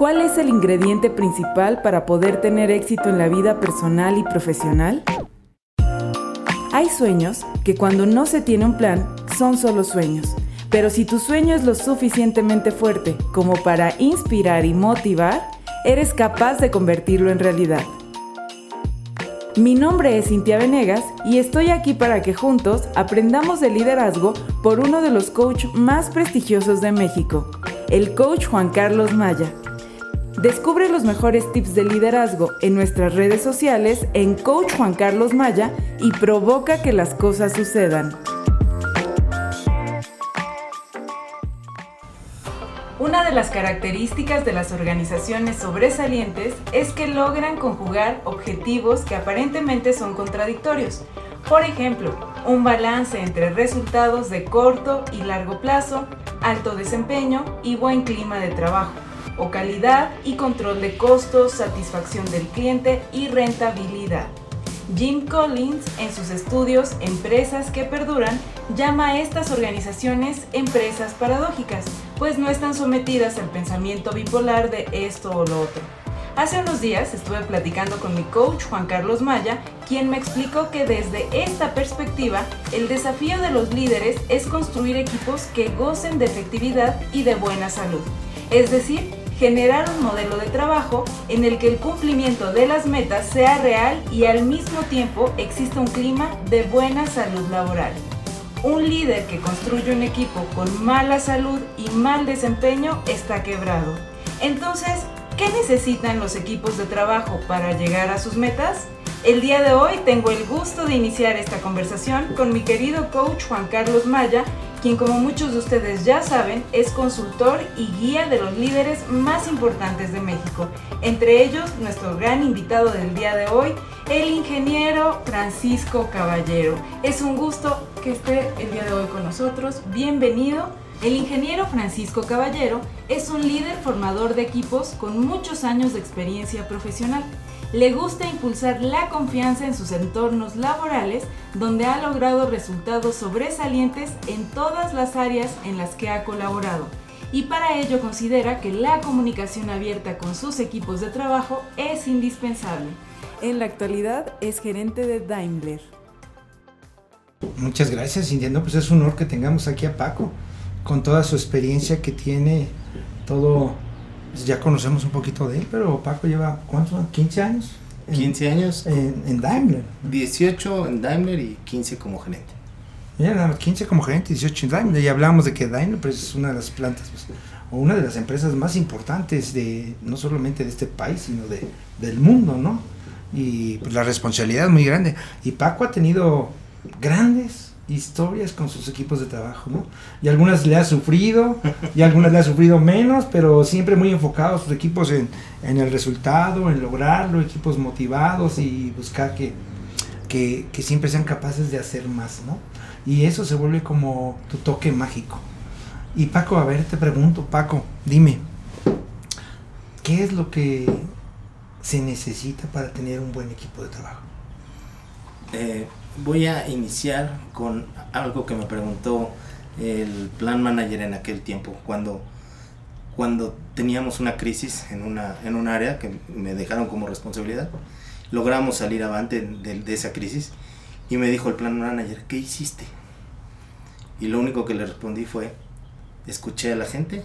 ¿Cuál es el ingrediente principal para poder tener éxito en la vida personal y profesional? Hay sueños que cuando no se tiene un plan son solo sueños, pero si tu sueño es lo suficientemente fuerte como para inspirar y motivar, eres capaz de convertirlo en realidad. Mi nombre es Cintia Venegas y estoy aquí para que juntos aprendamos de liderazgo por uno de los coaches más prestigiosos de México, el coach Juan Carlos Maya. Descubre los mejores tips de liderazgo en nuestras redes sociales en Coach Juan Carlos Maya y provoca que las cosas sucedan. Una de las características de las organizaciones sobresalientes es que logran conjugar objetivos que aparentemente son contradictorios. Por ejemplo, un balance entre resultados de corto y largo plazo, alto desempeño y buen clima de trabajo, o calidad y control de costos, satisfacción del cliente y rentabilidad. Jim Collins, en sus estudios Empresas que Perduran, llama a estas organizaciones empresas paradójicas, pues no están sometidas al pensamiento bipolar de esto o lo otro. Hace unos días estuve platicando con mi coach Juan Carlos Maya, quien me explicó que desde esta perspectiva el desafío de los líderes es construir equipos que gocen de efectividad y de buena salud. Es decir, generar un modelo de trabajo en el que el cumplimiento de las metas sea real y al mismo tiempo exista un clima de buena salud laboral. Un líder que construye un equipo con mala salud y mal desempeño está quebrado. Entonces, ¿qué necesitan los equipos de trabajo para llegar a sus metas? El día de hoy tengo el gusto de iniciar esta conversación con mi querido coach Juan Carlos Maya, quien como muchos de ustedes ya saben es consultor y guía de los líderes más importantes de México. Entre ellos, nuestro gran invitado del día de hoy, el ingeniero Francisco Caballero. Es un gusto que esté el día de hoy con nosotros. Bienvenido. El ingeniero Francisco Caballero es un líder formador de equipos con muchos años de experiencia profesional le gusta impulsar la confianza en sus entornos laborales, donde ha logrado resultados sobresalientes en todas las áreas en las que ha colaborado. Y para ello considera que la comunicación abierta con sus equipos de trabajo es indispensable. En la actualidad es gerente de Daimler. Muchas gracias, Indiano. Pues es un honor que tengamos aquí a Paco, con toda su experiencia que tiene, todo pues ya conocemos un poquito de él, pero Paco lleva, ¿cuántos? ¿15 años? 15 años. En, Daimler. 18 en Daimler y 15 como gerente. Ya, nada 15 como gerente, 18 en Daimler. Y hablamos de que Daimler pues, es una de las plantas, pues, o una de las empresas más importantes de, no solamente de este país, sino de, del mundo, ¿no? Y pues la responsabilidad es muy grande. Y Paco ha tenido grandes historias con sus equipos de trabajo, ¿no? Y algunas le ha sufrido, y algunas le ha sufrido menos, pero siempre muy enfocados sus equipos en, el resultado, en lograrlo, equipos motivados y buscar que, que, que, siempre sean capaces de hacer más, ¿no? Y eso se vuelve como tu toque mágico. Y Paco, a ver, te pregunto, Paco, dime, ¿qué es lo que se necesita para tener un buen equipo de trabajo? Eh, voy a iniciar con algo que me preguntó el plan manager en aquel tiempo, cuando, cuando teníamos una crisis en, una, en un área que me dejaron como responsabilidad. Logramos salir avante de, de esa crisis y me dijo el plan manager, ¿qué hiciste? Y lo único que le respondí fue, escuché a la gente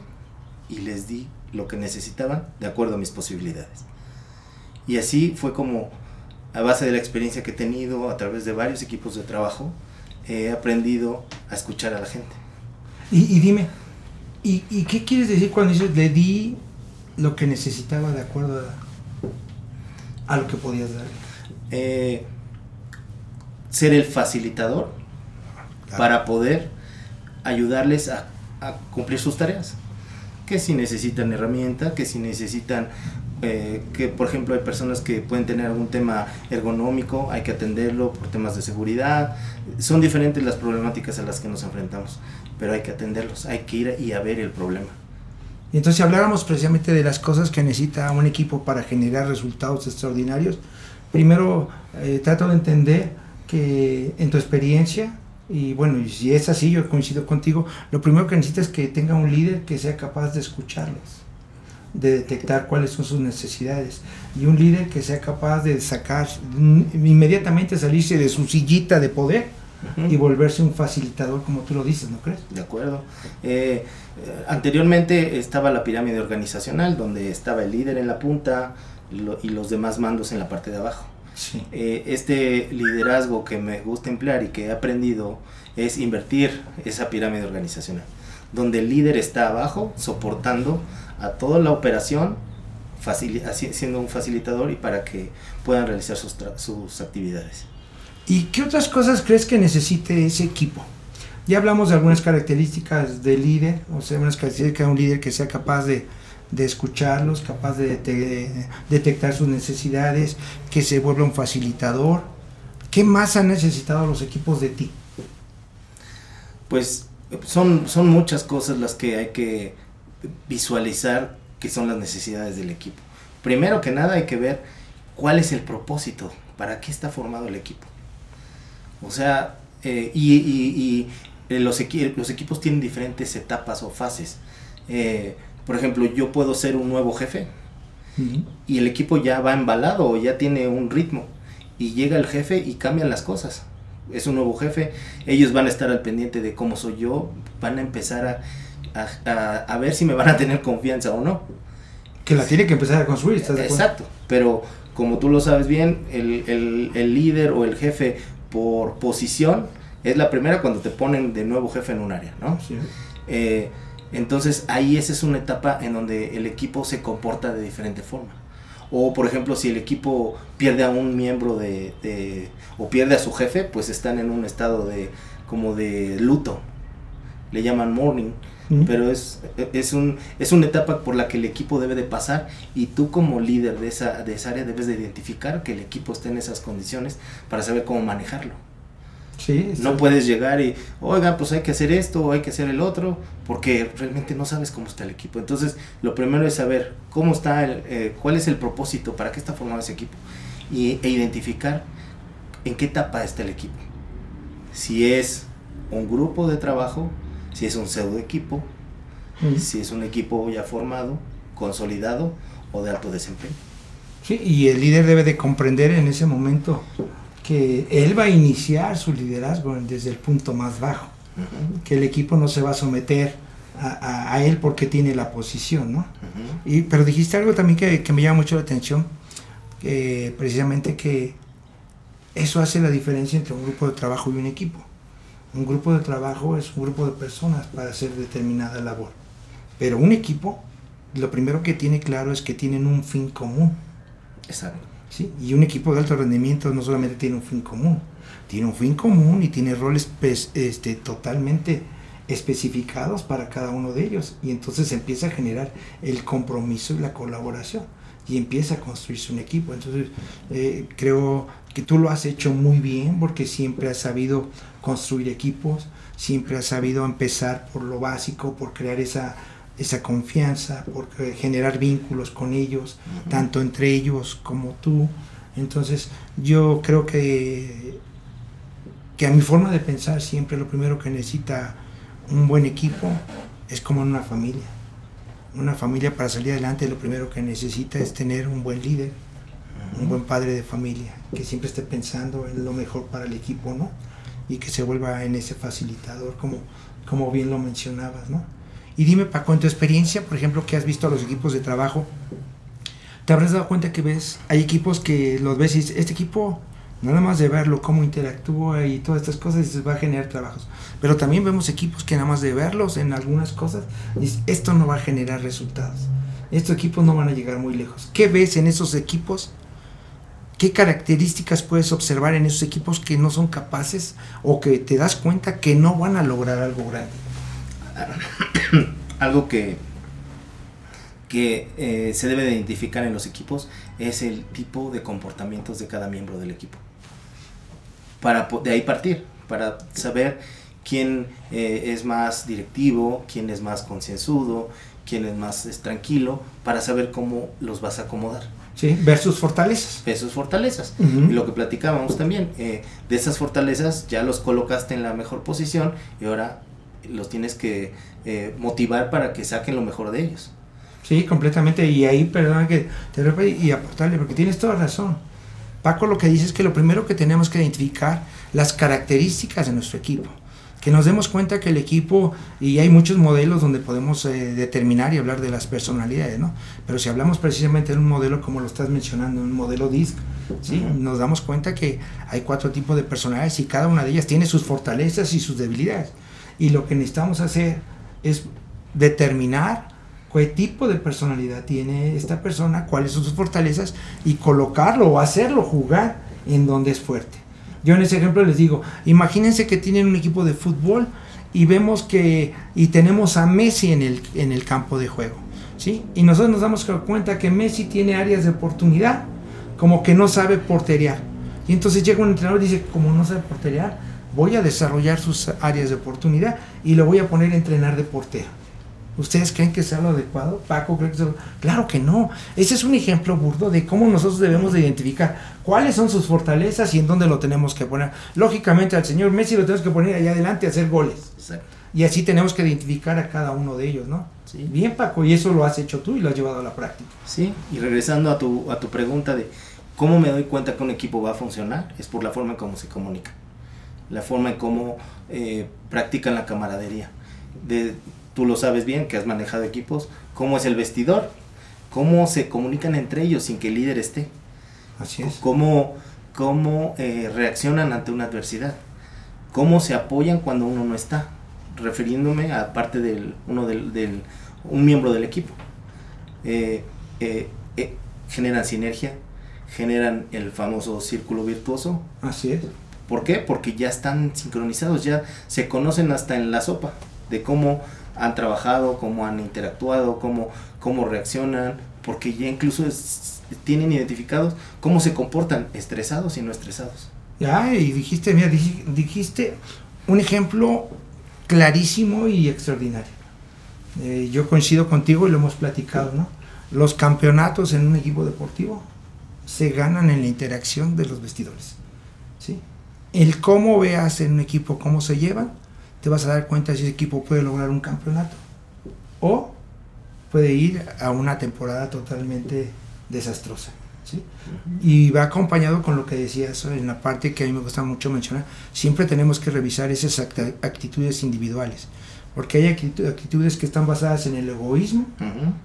y les di lo que necesitaban de acuerdo a mis posibilidades. Y así fue como a base de la experiencia que he tenido a través de varios equipos de trabajo, he aprendido a escuchar a la gente. Y, dime, ¿y, qué quieres decir cuando dices le di lo que necesitaba de acuerdo a, lo que podías dar? Eh, ser el facilitador para poder ayudarles a cumplir sus tareas. Que si necesitan herramienta, que si necesitan, eh, que por ejemplo hay personas que pueden tener algún tema ergonómico, hay que atenderlo por temas de seguridad. Son diferentes las problemáticas a las que nos enfrentamos, pero hay que atenderlos, hay que ir y a ver el problema. Y entonces si habláramos precisamente de las cosas que necesita un equipo para generar resultados extraordinarios, primero eh, trato de entender que en tu experiencia, y bueno, y si es así, yo coincido contigo, lo primero que necesitas es que tenga un líder que sea capaz de escucharlos, de detectar cuáles son sus necesidades, y un líder que sea capaz de sacar, mm, inmediatamente salirse de su sillita de poder y volverse un facilitador, como tú lo dices, ¿no crees? De acuerdo. Eh, eh, anteriormente estaba la pirámide organizacional, donde estaba el líder en la punta y los demás mandos en la parte de abajo. Eh, este liderazgo que me gusta emplear y que he aprendido es invertir esa pirámide organizacional, donde el líder está abajo soportando a toda la operación, siendo un facilitador y para que puedan realizar sus, sus actividades. ¿Y qué otras cosas crees que necesite ese equipo? Ya hablamos de algunas características del líder, o sea, unas características de un líder que sea capaz de, de escucharlos, capaz de, detectar sus necesidades, que se vuelva un facilitador. ¿Qué más han necesitado los equipos de ti? Pues son, son muchas cosas las que hay que visualizar que son las necesidades del equipo. Primero que nada hay que ver cuál es el propósito, para qué está formado el equipo. O sea, eh, y, eh, los, los, equipos tienen diferentes etapas o fases. Eh, por ejemplo, yo puedo ser un nuevo jefe y el equipo ya va embalado o ya tiene un ritmo y llega el jefe y cambian las cosas. Es un nuevo jefe, ellos van a estar al pendiente de cómo soy yo, van a empezar a, a, ver si me van a tener confianza o no. Que la tiene que empezar a construir, ¿estás de Exacto, pero como tú lo sabes bien, el, el, el líder o el jefe por posición es la primera cuando te ponen de nuevo jefe en un área, ¿no? Sí. Eh, entonces ahí esa es una etapa en donde el equipo se comporta de diferente forma. O por ejemplo, si el equipo pierde a un miembro de, o pierde a su jefe, pues están en un estado de como de luto. Le llaman mourning. Pero es, es, un, es una etapa por la que el equipo debe de pasar y tú como líder de esa, de esa área debes de identificar que el equipo esté en esas condiciones para saber cómo manejarlo no puedes llegar y, oiga, pues hay que hacer esto o hay que hacer el otro, porque realmente no sabes cómo está el equipo. Entonces, lo primero es saber cómo está, el, eh, cuál es el propósito, para qué está formado ese equipo, y, e identificar en qué etapa está el equipo. Si es un grupo de trabajo, si es un pseudo equipo, si es un equipo ya formado, consolidado o de alto desempeño. Sí, y el líder debe de comprender en ese momento que él va a iniciar su liderazgo desde el punto más bajo, que el equipo no se va a someter a, él porque tiene la posición, ¿no? y, pero dijiste algo también que, me llama mucho la atención, que precisamente que eso hace la diferencia entre un grupo de trabajo y un equipo. Un grupo de trabajo es un grupo de personas para hacer determinada labor, pero un equipo, lo primero que tiene claro es que tienen un fin común. Exacto y un equipo de alto rendimiento no solamente tiene un fin común, tiene un fin común y tiene roles pues, este, totalmente especificados para cada uno de ellos. Y entonces empieza a generar el compromiso y la colaboración. Y empieza a construirse un equipo. Entonces eh, creo que tú lo has hecho muy bien porque siempre has sabido construir equipos, siempre has sabido empezar por lo básico, por crear esa esa confianza, por generar vínculos con ellos, tanto entre ellos como tú. Entonces yo creo que, que a mi forma de pensar siempre lo primero que necesita un buen equipo es como en una familia. Una familia para salir adelante lo primero que necesita es tener un buen líder, un buen padre de familia, que siempre esté pensando en lo mejor para el equipo, ¿no? Y que se vuelva en ese facilitador, como, como bien lo mencionabas, ¿no? Y dime, Paco, en tu experiencia, por ejemplo, que has visto a los equipos de trabajo, ¿te habrás dado cuenta que ves, hay equipos que los ves y dices, este equipo, nada más de verlo, cómo interactúa y todas estas cosas, dices, va a generar trabajos. Pero también vemos equipos que nada más de verlos en algunas cosas, dices, esto no va a generar resultados. Estos equipos no van a llegar muy lejos. ¿Qué ves en esos equipos? ¿Qué características puedes observar en esos equipos que no son capaces o que te das cuenta que no van a lograr algo grande? algo que, que eh, se debe de identificar en los equipos es el tipo de comportamientos de cada miembro del equipo. Para de ahí partir, para saber quién eh, es más directivo, quién es más concienzudo, quién es más tranquilo, para saber cómo los vas a acomodar. Sí, ver sus fortalezas. Ver sus fortalezas. Y lo que platicábamos también, eh, de esas fortalezas ya los colocaste en la mejor posición y ahora los tienes que eh, motivar para que saquen lo mejor de ellos. Sí, completamente. Y ahí, perdona que te repito y aportarle, porque tienes toda razón. Paco lo que dice es que lo primero que tenemos que identificar las características de nuestro equipo que nos demos cuenta que el equipo, y hay muchos modelos donde podemos eh, determinar y hablar de las personalidades, ¿no? Pero si hablamos precisamente de un modelo como lo estás mencionando, un modelo DISC, ¿sí? Nos damos cuenta que hay cuatro tipos de personalidades y cada una de ellas tiene sus fortalezas y sus debilidades. Y lo que necesitamos hacer es determinar qué tipo de personalidad tiene esta persona, cuáles son sus fortalezas y colocarlo o hacerlo jugar en donde es fuerte. Yo en ese ejemplo les digo, imagínense que tienen un equipo de fútbol y vemos que y tenemos a Messi en el, en el campo de juego, ¿sí? Y nosotros nos damos cuenta que Messi tiene áreas de oportunidad, como que no sabe porterear. Y entonces llega un entrenador y dice, como no sabe porterear, voy a desarrollar sus áreas de oportunidad y lo voy a poner a entrenar de portero. ¿Ustedes creen que sea lo adecuado? Paco cree que sea lo... Claro que no. Ese es un ejemplo burdo de cómo nosotros debemos de identificar cuáles son sus fortalezas y en dónde lo tenemos que poner. Lógicamente al señor Messi lo tenemos que poner allá adelante a hacer goles. Y así tenemos que identificar a cada uno de ellos, ¿no? Sí. Bien, Paco, y eso lo has hecho tú y lo has llevado a la práctica. Sí, y regresando a tu, a tu pregunta de cómo me doy cuenta que un equipo va a funcionar, es por la forma en cómo se comunica, la forma en cómo eh, practican la camaradería. De, tú lo sabes bien, que has manejado equipos, cómo es el vestidor, cómo se comunican entre ellos sin que el líder esté. Así es. Cómo, cómo eh, reaccionan ante una adversidad, cómo se apoyan cuando uno no está, refiriéndome a parte del, uno del, un miembro del equipo. Eh, eh, generan sinergia, generan el famoso círculo virtuoso. Así es. ¿Por qué? Porque ya están sincronizados, ya se conocen hasta en la sopa de cómo han trabajado, cómo han interactuado, cómo, cómo reaccionan, porque ya incluso tienen identificados cómo se comportan estresados y no estresados. Ya, y dijiste, mira, dijiste un ejemplo clarísimo y extraordinario. Eh, yo coincido contigo y lo hemos platicado, ¿no? Los campeonatos en un equipo deportivo se ganan en la interacción de los vestidores, ¿sí? El cómo veas en un equipo cómo se llevan, te vas a dar cuenta si ese equipo puede lograr un campeonato o puede ir a una temporada totalmente desastrosa. ¿sí? Y va acompañado con lo que decías en la parte que a mí me gusta mucho mencionar, siempre tenemos que revisar esas actitudes individuales, porque hay actitudes que están basadas en el egoísmo,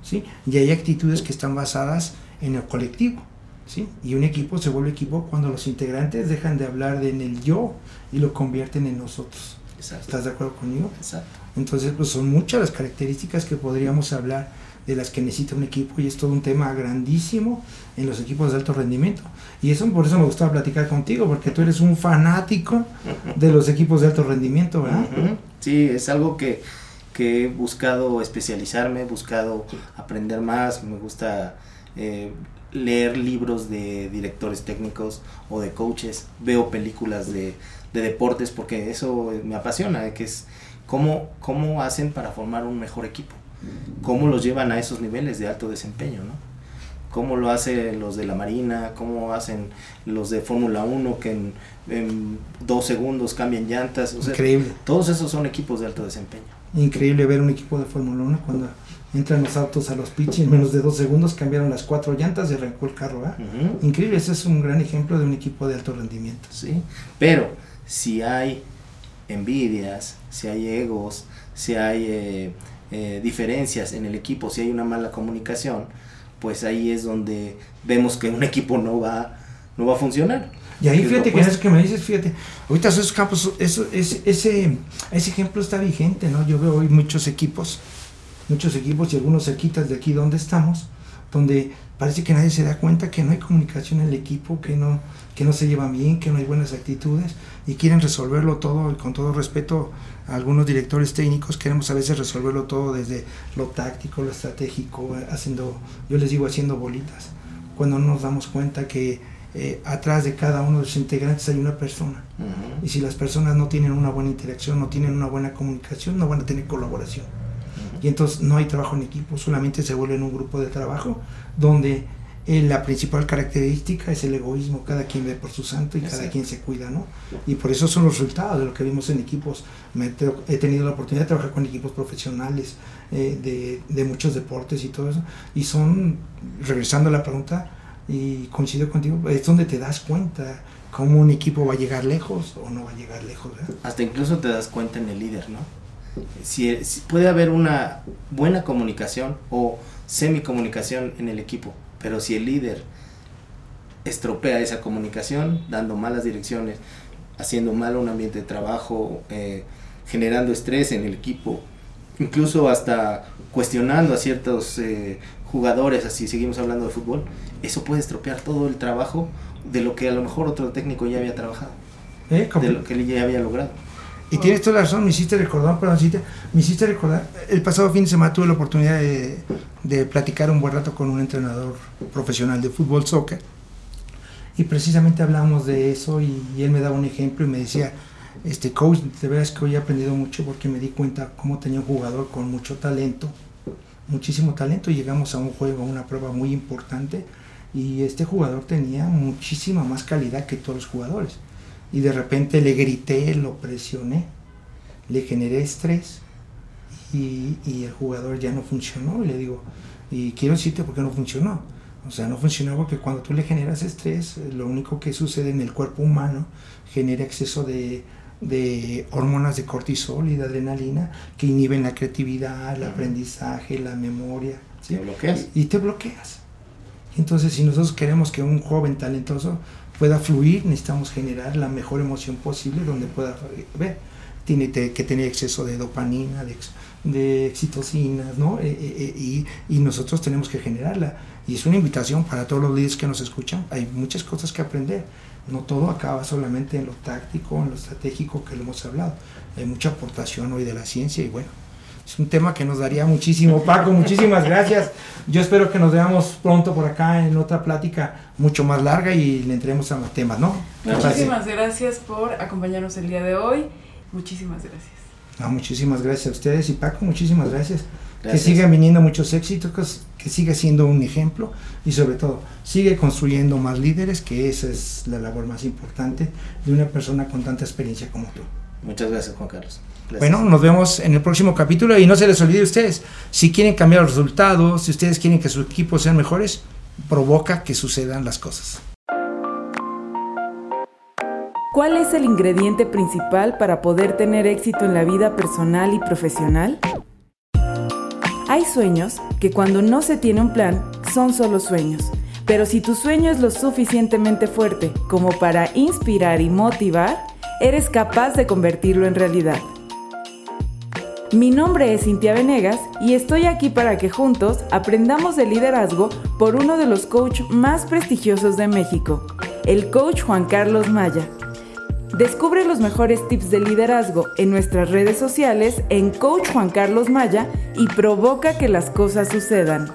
¿sí? y hay actitudes que están basadas en el colectivo. ¿Sí? Y un equipo se vuelve equipo cuando los integrantes dejan de hablar de en el yo y lo convierten en nosotros. ¿Estás de acuerdo conmigo? Exacto. Entonces, pues son muchas las características que podríamos hablar de las que necesita un equipo y es todo un tema grandísimo en los equipos de alto rendimiento. Y eso por eso me gustaba platicar contigo, porque tú eres un fanático de los equipos de alto rendimiento, ¿verdad? Sí, es algo que, que he buscado especializarme, he buscado aprender más, me gusta eh, leer libros de directores técnicos o de coaches, veo películas de de deportes porque eso me apasiona, que es cómo, cómo hacen para formar un mejor equipo, cómo los llevan a esos niveles de alto desempeño, ¿no? Cómo lo hacen los de la Marina, cómo hacen los de Fórmula 1 que en, dos segundos cambian llantas. Increíble. Todos esos son equipos de alto desempeño. Increíble ver un equipo de Fórmula 1 cuando entran los autos a los pitch y en menos de dos segundos cambiaron las cuatro llantas y arrancó el carro. Increíble, ese es un gran ejemplo de un equipo de alto rendimiento. Sí, pero si hay envidias, si hay egos, si hay eh, eh, diferencias en el equipo, si hay una mala comunicación, pues ahí es donde vemos que un equipo no va, no va a funcionar. Y ahí fíjate que eso que me dices, fíjate, ahorita esos campos, eso, ese, ese, ese ejemplo está vigente, ¿no? Yo veo hoy muchos equipos, muchos equipos y algunos cerquitas de aquí donde estamos, donde parece que nadie se da cuenta que no hay comunicación en el equipo, que no, que no se llevan bien, que no hay buenas actitudes y quieren resolverlo todo y con todo respeto a algunos directores técnicos queremos a veces resolverlo todo desde lo táctico, lo estratégico, haciendo, yo les digo haciendo bolitas, cuando no nos damos cuenta que eh, atrás de cada uno de los integrantes hay una persona. Y si las personas no tienen una buena interacción, no tienen una buena comunicación, no van a tener colaboración. Y entonces no hay trabajo en equipo, solamente se vuelve en un grupo de trabajo donde eh, la principal característica es el egoísmo, cada quien ve por su santo y cada quien se cuida, ¿no? Y por eso son los resultados de lo que vimos en equipos. he tenido la oportunidad de trabajar con equipos profesionales eh, de, de muchos deportes y todo eso, y son, regresando a la pregunta, y coincido contigo, es donde te das cuenta cómo un equipo va a llegar lejos o no va a llegar lejos. Hasta incluso te das cuenta en el líder, ¿no? Si, puede haber una buena comunicación o semi-comunicación en el equipo, pero si el líder estropea esa comunicación, dando malas direcciones, haciendo mal un ambiente de trabajo, eh, generando estrés en el equipo, incluso hasta cuestionando a ciertos eh, jugadores, así seguimos hablando de fútbol, eso puede estropear todo el trabajo de lo que a lo mejor otro técnico ya había trabajado, ¿Eh? de lo que él ya había logrado. Y tienes toda la razón, me hiciste recordar, perdón, me hiciste recordar, el pasado fin de semana tuve la oportunidad de, de platicar un buen rato con un entrenador profesional de fútbol, soccer, y precisamente hablamos de eso y, y, él me daba un ejemplo y me decía, este coach, de veras que hoy he aprendido mucho porque me di cuenta cómo tenía un jugador con mucho talento, muchísimo talento. Llegamos a un juego, a una prueba muy importante y este jugador tenía muchísima más calidad que todos los jugadores. Y de repente le grité, lo presioné, le generé estrés y, el jugador ya no funcionó. Y le digo, y quiero decirte por qué no funcionó. O sea, no funcionó porque cuando tú le generas estrés, lo único que sucede en el cuerpo humano genera exceso de, de hormonas de cortisol y de adrenalina que inhiben la creatividad, el aprendizaje, la memoria. ¿sí? Te bloqueas. Y, te bloqueas. Entonces, si nosotros queremos que un joven talentoso pueda fluir, necesitamos generar la mejor emoción posible donde pueda ver. Tiene que tener exceso de dopamina, de, de excitocinas, ¿no? Eh, eh, eh, y, y, nosotros tenemos que generarla. Y es una invitación para todos los líderes que nos escuchan. Hay muchas cosas que aprender no todo acaba solamente en lo táctico, en lo estratégico que le hemos hablado. Hay mucha aportación hoy de la ciencia y bueno, es un tema que nos daría muchísimo. Paco, muchísimas gracias. Yo espero que nos veamos pronto por acá en otra plática mucho más larga y le entremos a más temas, ¿no? Muchísimas gracias por acompañarnos el día de hoy. Muchísimas gracias. muchísimas gracias a ustedes y Paco, muchísimas gracias. Que sigan viniendo muchos éxitos, que siga siendo un ejemplo y sobre todo sigue construyendo más líderes, que esa es la labor más importante de una persona con tanta experiencia como tú. Muchas gracias Juan Carlos. Bueno, nos vemos en el próximo capítulo y no se les olvide a ustedes, si quieren cambiar los resultados, si ustedes quieren que sus equipos sean mejores, provoca que sucedan las cosas. ¿Cuál es el ingrediente principal para poder tener éxito en la vida personal y profesional? Hay sueños que cuando no se tiene un plan son solo sueños, pero si tu sueño es lo suficientemente fuerte como para inspirar y motivar, eres capaz de convertirlo en realidad. Mi nombre es Cintia Venegas y estoy aquí para que juntos aprendamos de liderazgo por uno de los coaches más prestigiosos de México, el coach Juan Carlos Maya. Descubre los mejores tips de liderazgo en nuestras redes sociales en Coach Juan Carlos Maya y provoca que las cosas sucedan.